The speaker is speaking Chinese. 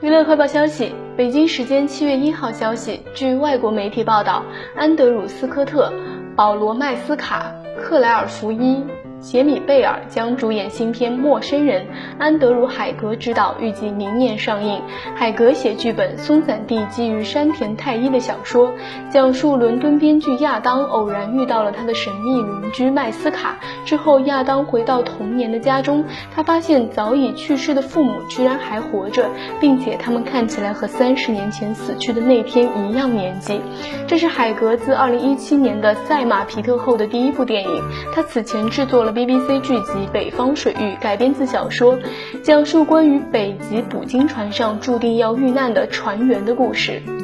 娱乐快报消息：北京时间七月一号消息，据外国媒体报道，安德鲁·斯科特、保罗·麦斯卡、克莱尔·福伊。杰米·贝尔将主演新片《陌生人》，安德鲁·海格执导，预计明年上映。海格写剧本，松散地基于山田太一的小说，讲述伦敦编剧亚当偶然遇到了他的神秘邻居麦斯卡。之后，亚当回到童年的家中，他发现早已去世的父母居然还活着，并且他们看起来和三十年前死去的那天一样年纪。这是海格自2017年的《赛马皮特》后的第一部电影。他此前制作了。BBC 剧集《北方水域》改编自小说，讲述关于北极捕鲸船上注定要遇难的船员的故事。